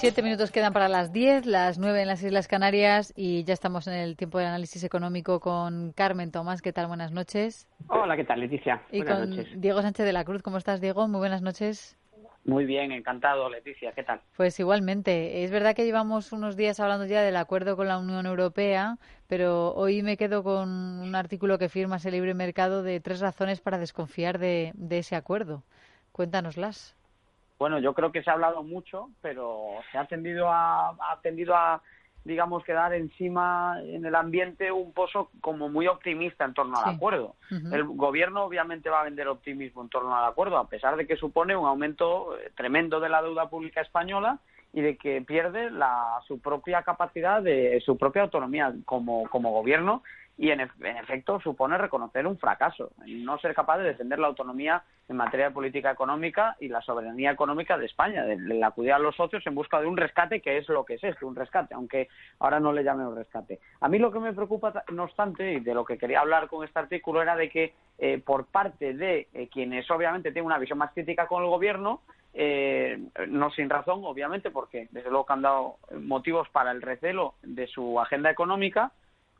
Siete minutos quedan para las diez, las nueve en las Islas Canarias y ya estamos en el tiempo del análisis económico con Carmen Tomás. ¿Qué tal? Buenas noches. Hola, ¿qué tal, Leticia? Y con Diego Sánchez de la Cruz. ¿Cómo estás, Diego? Muy buenas noches. Muy bien, encantado, Leticia. ¿Qué tal? Pues igualmente. Es verdad que llevamos unos días hablando ya del acuerdo con la Unión Europea, pero hoy me quedo con un artículo que firma ese libre mercado de tres razones para desconfiar de, de ese acuerdo. Cuéntanoslas. Bueno, yo creo que se ha hablado mucho, pero se ha tendido a, ha tendido a digamos, quedar encima en el ambiente un pozo como muy optimista en torno al acuerdo. El gobierno obviamente va a vender optimismo en torno al acuerdo, a pesar de que supone un aumento eh, tremendo de la deuda pública española y de que pierde la, su propia capacidad, de su propia autonomía como, como gobierno y en, efecto supone reconocer un fracaso, no ser capaz de defender la autonomía en materia de política económica y la soberanía económica de España, de, acudir a los socios en busca de un rescate que es lo que es esto, un rescate, aunque ahora no le llamen rescate. A mí lo que me preocupa, no obstante, y de lo que quería hablar con este artículo era de que eh, por parte de eh, quienes obviamente tienen una visión más crítica con el gobierno, eh, no sin razón, obviamente, porque desde luego que han dado motivos para el recelo de su agenda económica,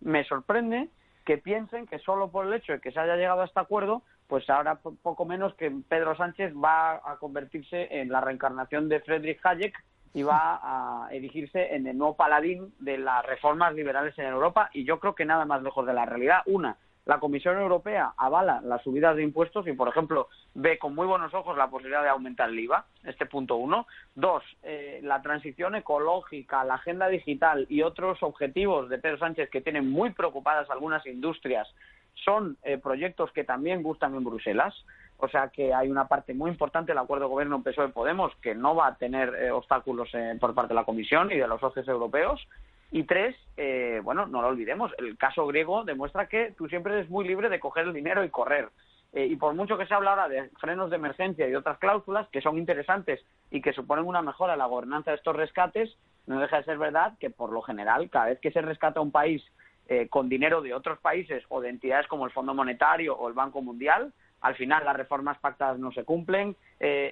me sorprende que piensen que solo por el hecho de que se haya llegado a este acuerdo, pues ahora poco menos que Pedro Sánchez va a convertirse en la reencarnación de Friedrich Hayek y va a erigirse en el nuevo paladín de las reformas liberales en Europa y yo creo que nada más lejos de la realidad. Una, la Comisión Europea avala las subidas de impuestos y, por ejemplo, ve con muy buenos ojos la posibilidad de aumentar el IVA, este punto uno. Dos, eh, la transición ecológica, la agenda digital y otros objetivos de Pedro Sánchez que tienen muy preocupadas algunas industrias son eh, proyectos que también gustan en Bruselas. O sea que hay una parte muy importante del acuerdo de gobierno PSOE-Podemos que no va a tener eh, obstáculos por parte de la Comisión y de los socios europeos. Y tres, eh, bueno, no lo olvidemos, el caso griego demuestra que tú siempre eres muy libre de coger el dinero y correr. Eh, y por mucho que se habla ahora de frenos de emergencia y otras cláusulas que son interesantes y que suponen una mejora en la gobernanza de estos rescates, no deja de ser verdad que por lo general, cada vez que se rescata un país eh, con dinero de otros países o de entidades como el Fondo Monetario o el Banco Mundial, al final las reformas pactadas no se cumplen,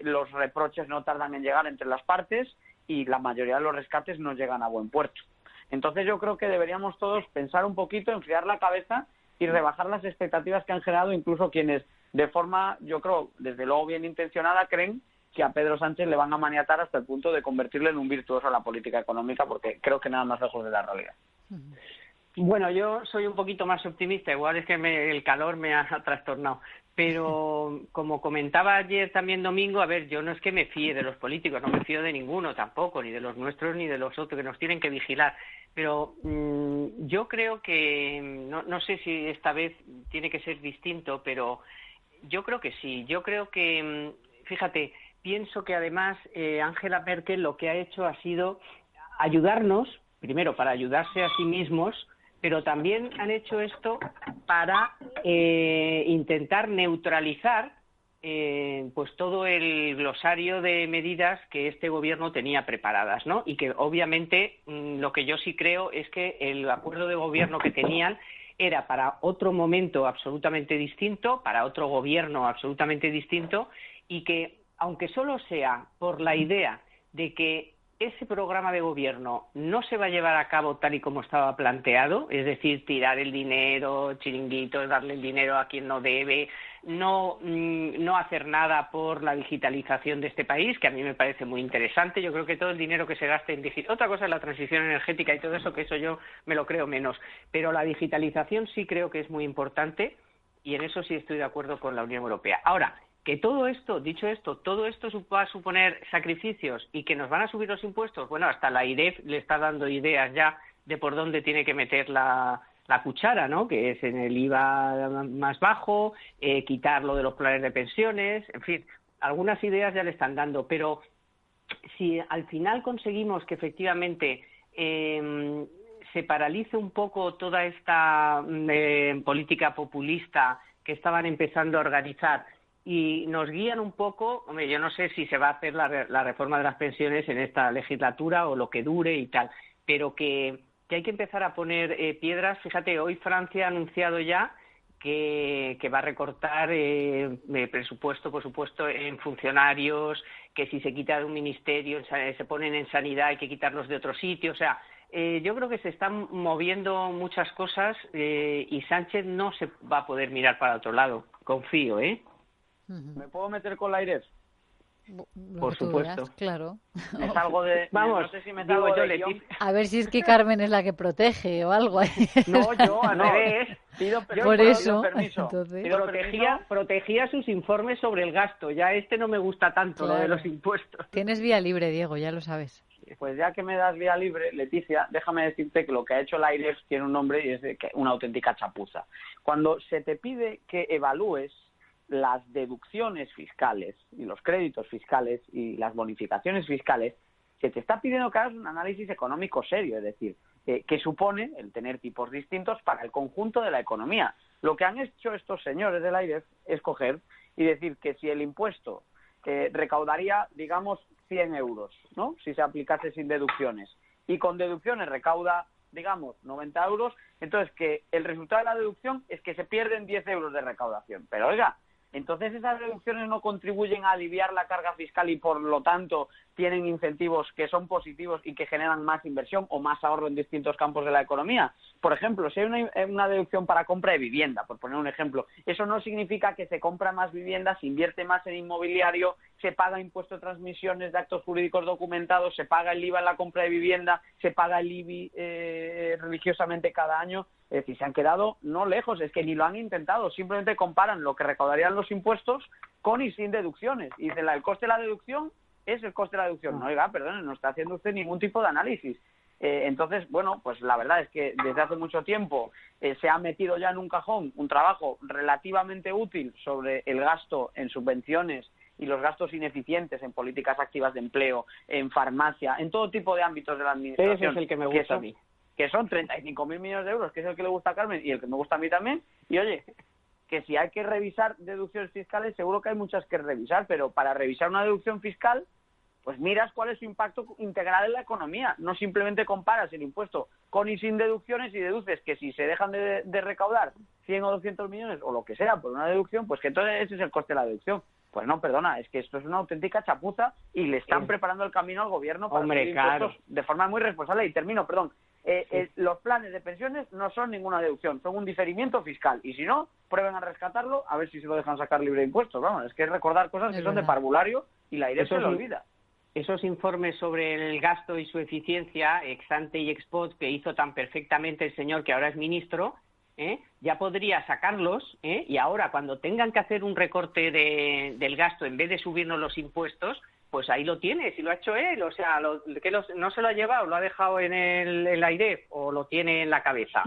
los reproches no tardan en llegar entre las partes y la mayoría de los rescates no llegan a buen puerto. Entonces yo creo que deberíamos todos pensar un poquito, enfriar la cabeza y rebajar las expectativas que han generado incluso quienes de forma, yo creo, desde luego bien intencionada, creen que a Pedro Sánchez le van a maniatar hasta el punto de convertirle en un virtuoso a la política económica, porque creo que nada más lejos de la realidad. Bueno, yo soy un poquito más optimista, igual es que el calor me ha trastornado. Pero como comentaba ayer también Domingo, a ver, yo no es que me fíe de los políticos, no me fío de ninguno tampoco, ni de los nuestros ni de los otros que nos tienen que vigilar. Pero mm, yo creo que, no, no sé si esta vez tiene que ser distinto, pero yo creo que sí. Yo creo que, mm, fíjate, pienso que además eh, Angela Merkel lo que ha hecho ha sido ayudarnos, primero para ayudarse a sí mismos, pero también han hecho esto para eh, intentar neutralizar eh, pues todo el glosario de medidas que este gobierno tenía preparadas, ¿no? Y que obviamente mm, lo que yo sí creo es que el acuerdo de gobierno que tenían era para otro momento absolutamente distinto, para otro gobierno absolutamente distinto, y que aunque solo sea por la idea de que ese programa de gobierno no se va a llevar a cabo tal y como estaba planteado, es decir, tirar el dinero, chiringuitos, darle el dinero a quien no debe, no, mm, no hacer nada por la digitalización de este país, que a mí me parece muy interesante. Yo creo que todo el dinero que se gaste en digital. Otra cosa es la transición energética y todo eso, que eso yo me lo creo menos. Pero la digitalización sí creo que es muy importante y en eso sí estoy de acuerdo con la Unión Europea. Ahora, que todo esto, dicho esto, todo esto va a suponer sacrificios y que nos van a subir los impuestos, bueno, hasta la IREF le está dando ideas ya de por dónde tiene que meter la, cuchara, ¿no? Que es en el IVA más bajo, eh, quitarlo de los planes de pensiones, en fin, algunas ideas ya le están dando, pero si al final conseguimos que efectivamente em, se paralice un poco toda esta eh, política populista que estaban empezando a organizar y nos guían un poco, hombre, yo no sé si se va a hacer la, la reforma de las pensiones en esta legislatura o lo que dure y tal, pero que, que hay que empezar a poner eh, piedras. Fíjate, hoy Francia ha anunciado ya que, que va a recortar eh, presupuesto, por supuesto, en funcionarios, que si se quita de un ministerio, se ponen en sanidad, hay que quitarlos de otro sitio. O sea, eh, yo creo que se están moviendo muchas cosas eh, y Sánchez no se va a poder mirar para otro lado. Confío, ¿eh? ¿Me puedo meter con la aire? Por supuesto. claro. Es algo de. Vamos, no sé si me digo yo, A ver si es que Carmen es la que protege o algo. No, yo al revés. Pido, Por eso, permiso. protegía, protegía sus informes sobre el gasto. Ya este no me gusta tanto, lo de los impuestos. Tienes vía libre, Diego, ya lo sabes pues ya que me das vía libre, Leticia, déjame decirte que lo que ha hecho el AIREF tiene un nombre y es de que una auténtica chapuza. Cuando se te pide que evalúes las deducciones fiscales y los créditos fiscales y las bonificaciones fiscales, se te está pidiendo que hagas un análisis económico serio, es decir, eh, que supone el tener tipos distintos para el conjunto de la economía. Lo que han hecho estos señores del AIREF es coger y decir que si el impuesto eh, recaudaría, digamos, 100 euros, ¿no? Si se aplicase sin deducciones. Y con deducciones recauda, digamos, 90 euros, entonces que el resultado de la deducción es que se pierden 10 euros de recaudación. Pero oiga, entonces esas reducciones no contribuyen a aliviar la carga fiscal y por lo tanto tienen incentivos que son positivos y que generan más inversión o más ahorro en distintos campos de la economía. Por ejemplo, si hay una, deducción para compra de vivienda, por poner un ejemplo, eso no significa que se compra más vivienda, se invierte más en inmobiliario, se paga impuesto de transmisiones de actos jurídicos documentados, se paga el IVA en la compra de vivienda, se paga el IBI eh, religiosamente cada año. Es decir, se han quedado no lejos, es que ni lo han intentado, simplemente comparan lo que recaudarían los impuestos con y sin deducciones. Y dicen, el coste de la deducción es el coste de la deducción. No, oiga, perdón, no está haciendo usted ningún tipo de análisis. Eh, entonces, bueno, pues la verdad es que desde hace mucho tiempo eh, se ha metido ya en un cajón un trabajo relativamente útil sobre el gasto en subvenciones y los gastos ineficientes en políticas activas de empleo, en farmacia, en todo tipo de ámbitos de la administración. Ese es el que me gusta a mí que son 35.000 millones de euros, que es el que le gusta a Carmen y el que me gusta a mí también. Y oye, que si hay que revisar deducciones fiscales, seguro que hay muchas que revisar, pero para revisar una deducción fiscal, pues miras cuál es su impacto integral en la economía. No simplemente comparas el impuesto con y sin deducciones y deduces que si se dejan de, recaudar 100 o 200 millones o lo que sea por una deducción, pues que entonces ese es el coste de la deducción. Pues no, perdona, es que esto es una auténtica chapuza y le están preparando el camino al gobierno para Hombre, impuestos de forma muy responsable. Y termino, perdón, eh, eh, los planes de pensiones no son ninguna deducción, son un diferimiento fiscal. Y si no, prueben a rescatarlo a ver si se lo dejan sacar libre de impuestos. Vamos, es que es recordar cosas que son de parvulario y la idea se lo olvida. Esos informes sobre el gasto y su eficiencia, ex ante y ex post, que hizo tan perfectamente el señor que ahora es ministro, ¿eh? ya podría sacarlos y ahora cuando tengan que hacer un recorte de, del gasto en vez de subirnos los impuestos, pues ahí lo tiene, si lo ha hecho él, o sea, que no se lo ha llevado, lo ha dejado en el, aire o lo tiene en la cabeza.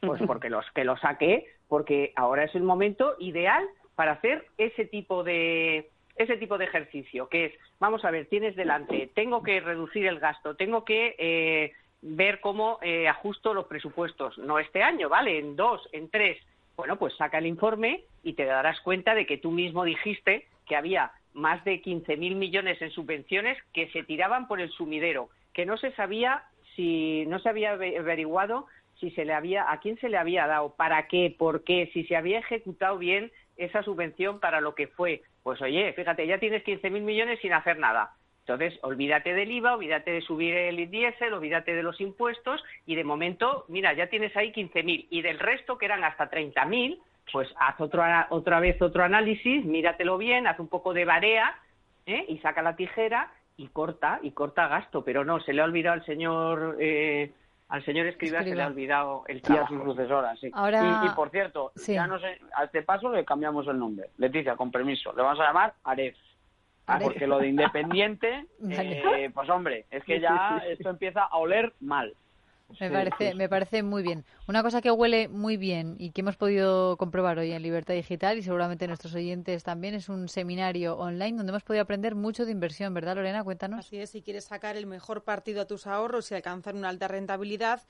Pues porque los que lo saque, porque ahora es el momento ideal para hacer ese tipo de ese tipo de ejercicio, que es, vamos a ver, tienes delante, tengo que reducir el gasto, tengo que eh, ver cómo eh, ajusto los presupuestos, no este año, ¿vale? En dos, en tres. Bueno, pues saca el informe y te darás cuenta de que tú mismo dijiste que había más de 15.000 millones en subvenciones que se tiraban por el sumidero, que no se sabía si no se había averiguado si se le había a quién se le había dado, para qué, por qué, si se había ejecutado bien esa subvención para lo que fue. Pues oye, fíjate, ya tienes 15.000 millones sin hacer nada. Entonces, olvídate del IVA, olvídate de subir el diésel, olvídate de los impuestos y de momento, mira, ya tienes ahí 15.000 y del resto, que eran hasta 30.000, pues haz otra vez otro análisis, míratelo bien, haz un poco de barea ¿eh? y saca la tijera y corta, y corta gasto. Pero no, se le ha olvidado al señor... Eh, al señor Escriba, se le ha olvidado el trabajo. Y a su sucesora, sí. Y, por cierto, ya no sé, a este paso le cambiamos el nombre. Leticia, con permiso. Le vamos a llamar Porque lo de independiente, eh, pues hombre, es que ya esto empieza a oler mal. Me parece, me parece muy bien. Una cosa que huele muy bien y que hemos podido comprobar hoy en Libertad Digital y seguramente nuestros oyentes también es un seminario online donde hemos podido aprender mucho de inversión, ¿verdad, Lorena? Cuéntanos. Así es, si quieres sacar el mejor partido a tus ahorros y alcanzar una alta rentabilidad,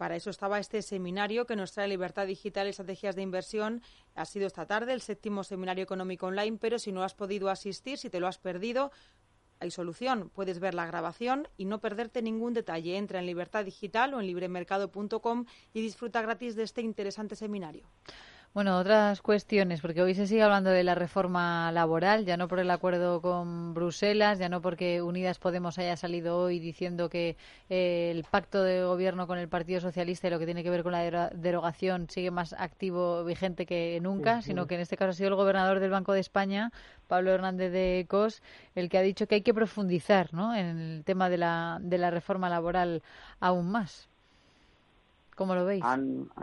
Para eso estaba este seminario que nos trae Libertad Digital y Estrategias de Inversión. Ha sido esta tarde el séptimo seminario económico online, pero si no has podido asistir, si te lo has perdido, hay solución. Puedes ver la grabación y no perderte ningún detalle. Entra en Libertad Digital o en libremercado.com y disfruta gratis de este interesante seminario. Bueno, otras cuestiones, porque hoy se sigue hablando de la reforma laboral, ya no por el acuerdo con Bruselas, ya no porque Unidas Podemos haya salido hoy diciendo que eh, el pacto de gobierno con el Partido Socialista y lo que tiene que ver con la derogación sigue más activo, vigente que nunca, sino que en este caso ha sido el gobernador del Banco de España, Pablo Hernández de Cos, el que ha dicho que hay que profundizar ¿no? en el tema de la, de la reforma laboral aún más. ¿Cómo lo veis?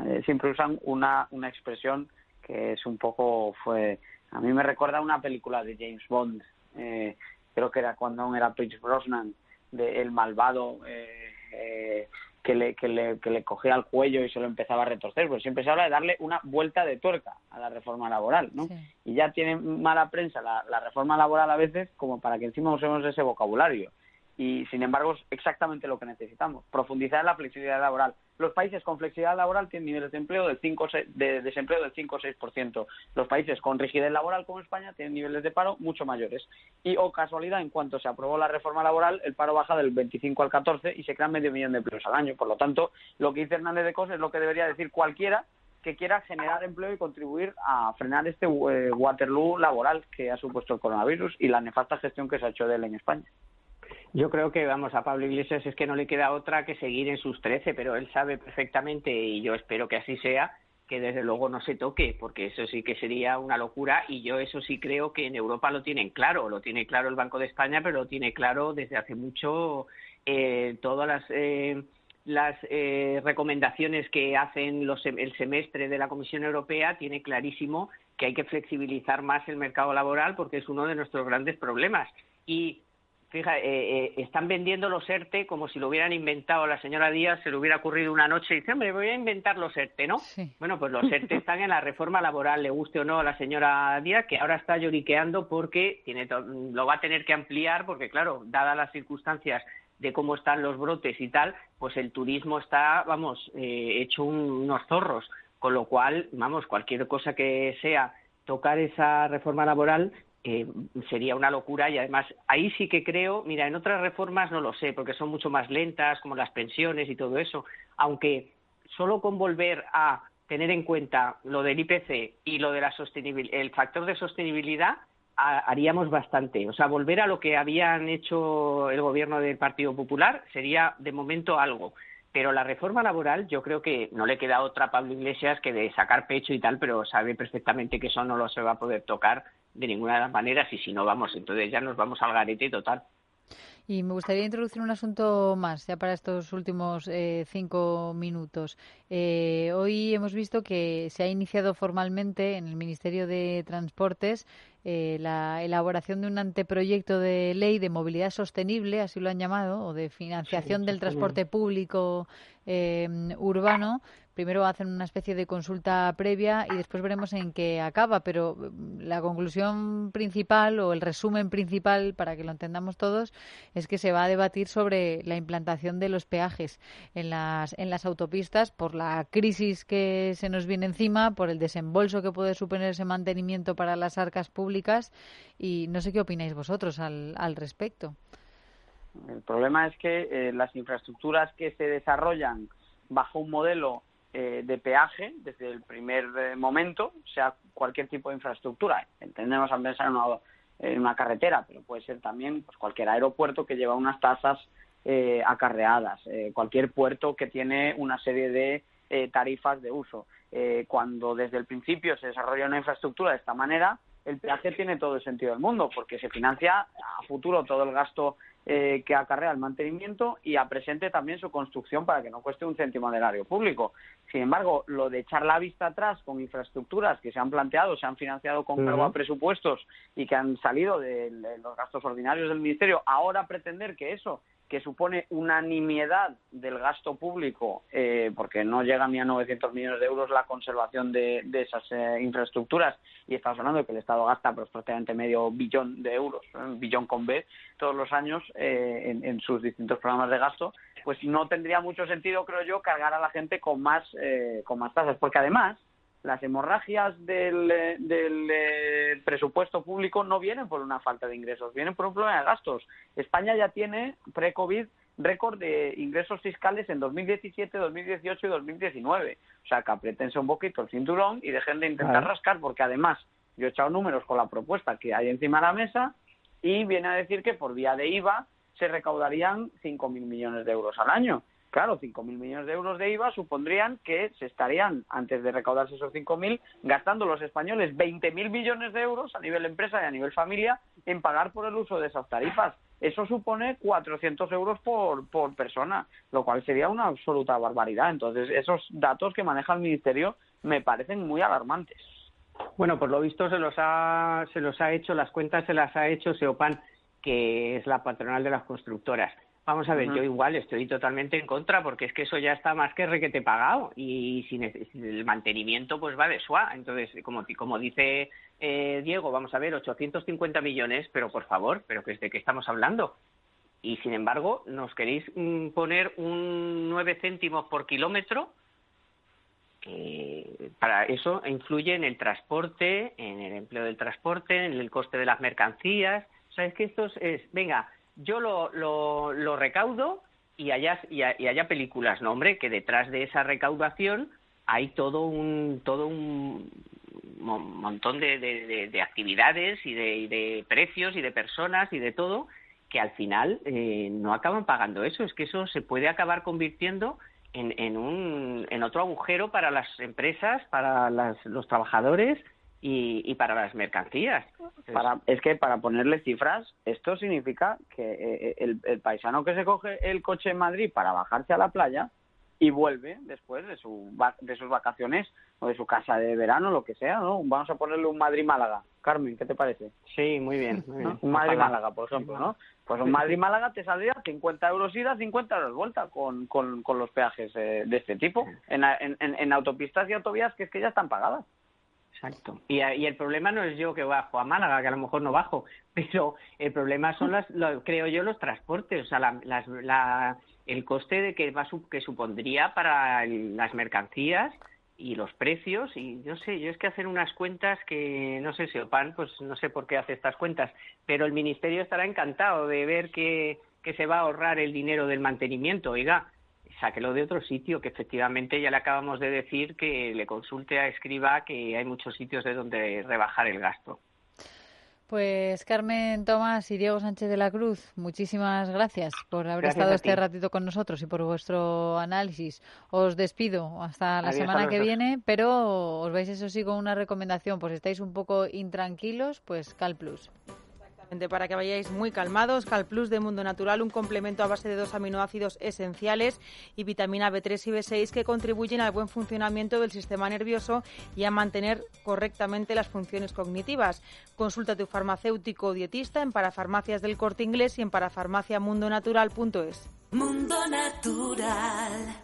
Eh, siempre usan una, una expresión que es un poco, fue, a mí me recuerda a una película de James Bond, eh, creo que era cuando aún era Pierce Brosnan, de El Malvado, eh, que, le, que, le, que le cogía el cuello y se lo empezaba a retorcer, pues siempre se habla de darle una vuelta de tuerca a la reforma laboral, ¿no? Y ya tiene mala prensa la, la reforma laboral a veces como para que encima usemos ese vocabulario y sin embargo es exactamente lo que necesitamos, profundizar en la flexibilidad laboral. Los países con flexibilidad laboral tienen niveles de empleo del 5 de desempleo del 5 o 6%. Los países con rigidez laboral como España tienen niveles de paro mucho mayores. Y o casualidad, en cuanto se aprobó la reforma laboral, el paro baja del 25 al 14 y se crean medio millón de empleos al año. Por lo tanto, lo que dice Hernández de Cos es lo que debería decir cualquiera que quiera generar empleo y contribuir a frenar este eh, Waterloo laboral que ha supuesto el coronavirus y la nefasta gestión que se ha hecho de él en España. Yo creo que, vamos, a Pablo Iglesias es que no le queda otra que seguir en sus trece, pero él sabe perfectamente, y yo espero que así sea, que desde luego no se toque, porque eso sí que sería una locura y yo eso sí creo que en Europa lo tienen claro, lo tiene claro el Banco de España, pero lo tiene claro desde hace mucho eh, todas las, eh, las eh, recomendaciones que hacen los, el semestre de la Comisión Europea, tiene clarísimo que hay que flexibilizar más el mercado laboral porque es uno de nuestros grandes problemas. Y Fija, eh, eh, están vendiendo los ERTE como si lo hubieran inventado. La señora Díaz, se le hubiera ocurrido una noche y dice, hombre, voy a inventar los ERTE, ¿no? Bueno, pues los ERTE están en la reforma laboral, le guste o no a la señora Díaz, que ahora está lloriqueando porque tiene lo va a tener que ampliar, porque claro, dadas las circunstancias de cómo están los brotes y tal, pues el turismo está, vamos, eh, hecho unos zorros, con lo cual, vamos, cualquier cosa que sea tocar esa reforma laboral sería una locura y además ahí sí que creo, mira, en otras reformas no lo sé, porque son mucho más lentas, como las pensiones y todo eso, aunque solo con volver a tener en cuenta lo del IPC y lo de la sostenibilidad, el factor de sostenibilidad, haríamos bastante. O sea, volver a lo que habían hecho el gobierno del Partido Popular sería de momento algo. Pero la reforma laboral yo creo que no le queda otra a Pablo Iglesias que de sacar pecho y tal, pero sabe perfectamente que eso no lo se va a poder tocar de ninguna de las maneras y si no vamos, entonces ya nos vamos al garete total. Y me gustaría introducir un asunto más, ya para estos últimos eh, cinco minutos. Eh, hoy hemos visto que se ha iniciado formalmente en el Ministerio de Transportes eh, la elaboración de un anteproyecto de ley de movilidad sostenible, así lo han llamado, o de financiación del transporte público urbano, primero hacen una especie de consulta previa y después veremos en qué acaba, pero mm, la conclusión principal o el resumen principal, para que lo entendamos todos, es que se va a debatir sobre la implantación de los peajes en las, en las autopistas por la crisis que se nos viene encima, por el desembolso que puede suponer ese mantenimiento para las arcas públicas y no sé qué opináis vosotros al, al respecto. El problema es que eh, las infraestructuras que se desarrollan bajo un modelo eh, de peaje desde el primer eh, momento, sea cualquier tipo de infraestructura. Entendemos a pensar en una, carretera, pero puede ser también pues, cualquier aeropuerto que lleva unas tasas acarreadas, cualquier puerto que tiene una serie de tarifas de uso. cuando desde el principio se desarrolla una infraestructura de esta manera, el peaje tiene todo el sentido del mundo, porque se financia a futuro todo el gasto eh, que acarrea el mantenimiento y a presente también su construcción para que no cueste un céntimo del área público. Sin embargo, lo de echar la vista atrás con infraestructuras que se han planteado, se han financiado con cargo a presupuestos y que han salido de los gastos ordinarios del Ministerio, ahora pretender que eso que supone una nimiedad del gasto público, eh, porque no llega ni a 900 millones de euros la conservación de, esas eh, infraestructuras, y estamos hablando de que el Estado gasta pues, prácticamente medio billón de euros, billón con B, todos los años eh, en, sus distintos programas de gasto, pues no tendría mucho sentido, creo yo, cargar a la gente con más, eh, con más tasas, porque además las hemorragias del, del presupuesto público no vienen por una falta de ingresos, vienen por un problema de gastos. España ya tiene, pre-COVID, récord de ingresos fiscales en 2017, 2018 y 2019. O sea, que apretense un poquito el cinturón y dejen de intentar rascar, porque además yo he echado números con la propuesta que hay encima de la mesa y viene a decir que por vía de IVA se recaudarían 5.000 millones de euros al año. Claro, 5.000 millones de euros de IVA supondrían que se estarían, antes de recaudarse esos 5.000, gastando los españoles 20.000 millones de euros a nivel empresa y a nivel familia en pagar por el uso de esas tarifas. Eso supone 400 euros por, por persona, lo cual sería una absoluta barbaridad. Entonces, esos datos que maneja el Ministerio me parecen muy alarmantes. Bueno, por lo visto se los ha, se los ha hecho, las cuentas se las ha hecho Seopan, que es la patronal de las constructoras. Vamos a ver, yo igual estoy totalmente en contra porque es que eso ya está más que requete pagado y sin el mantenimiento pues va de suá. Entonces, como, como dice eh, Diego, vamos a ver, 850 millones, pero por favor, pero ¿de qué estamos hablando? Y sin embargo, nos queréis mm, poner un 9 céntimos por kilómetro. para eso influye en el transporte, en el empleo del transporte, en el coste de las mercancías. O sea, es que esto es, venga, yo lo, lo, recaudo y haya, y, haya películas, ¿no, hombre? Que detrás de esa recaudación hay todo un, todo un montón de, de, actividades y de, de, precios y de personas y de todo que al final eh, no acaban pagando eso. Es que eso se puede acabar convirtiendo en, en, un, en otro agujero para las empresas, para las, los trabajadores y, para las mercancías. Para, es que para ponerle cifras, esto significa que eh, el, paisano que se coge el coche en Madrid para bajarse a la playa y vuelve después de, su, de sus vacaciones o de su casa de verano, lo que sea, ¿no? Vamos a ponerle un Madrid-Málaga. Carmen, ¿qué te parece? Sí, muy bien. Un Madrid-Málaga, por ejemplo, ¿no? Pues un Madrid-Málaga te saldría 50 euros ida, 50 euros vuelta con, con, con los peajes eh, de este tipo en, en, en autopistas y autovías que es que ya están pagadas. Exacto. Y, el problema no es yo que bajo a Málaga, que a lo mejor no bajo, pero el problema son las, creo yo, los transportes, o sea, la, el coste de que va que supondría para las mercancías y los precios. Y no sé, yo es que hacer unas cuentas que no sé si Opan, pues no sé por qué hace estas cuentas, pero el ministerio estará encantado de ver que, que se va a ahorrar el dinero del mantenimiento, oiga, sáquelo de otro sitio, que efectivamente ya le acabamos de decir que le consulte a Escriba que hay muchos sitios de donde rebajar el gasto. Pues Carmen Tomás y Diego Sánchez de la Cruz, muchísimas gracias por haber estado este ratito con nosotros y por vuestro análisis. Os despido hasta la semana que viene, pero os vais eso sí con una recomendación, pues estáis un poco intranquilos, pues Cal Plus para que vayáis muy calmados. Cal Plus de Mundo Natural, un complemento a base de dos aminoácidos esenciales y vitamina B3 y B6 que contribuyen al buen funcionamiento del sistema nervioso y a mantener correctamente las funciones cognitivas. Consulta a tu farmacéutico o dietista en parafarmacias del corte inglés y en parafarmaciamundonatural.es. Mundo Natural.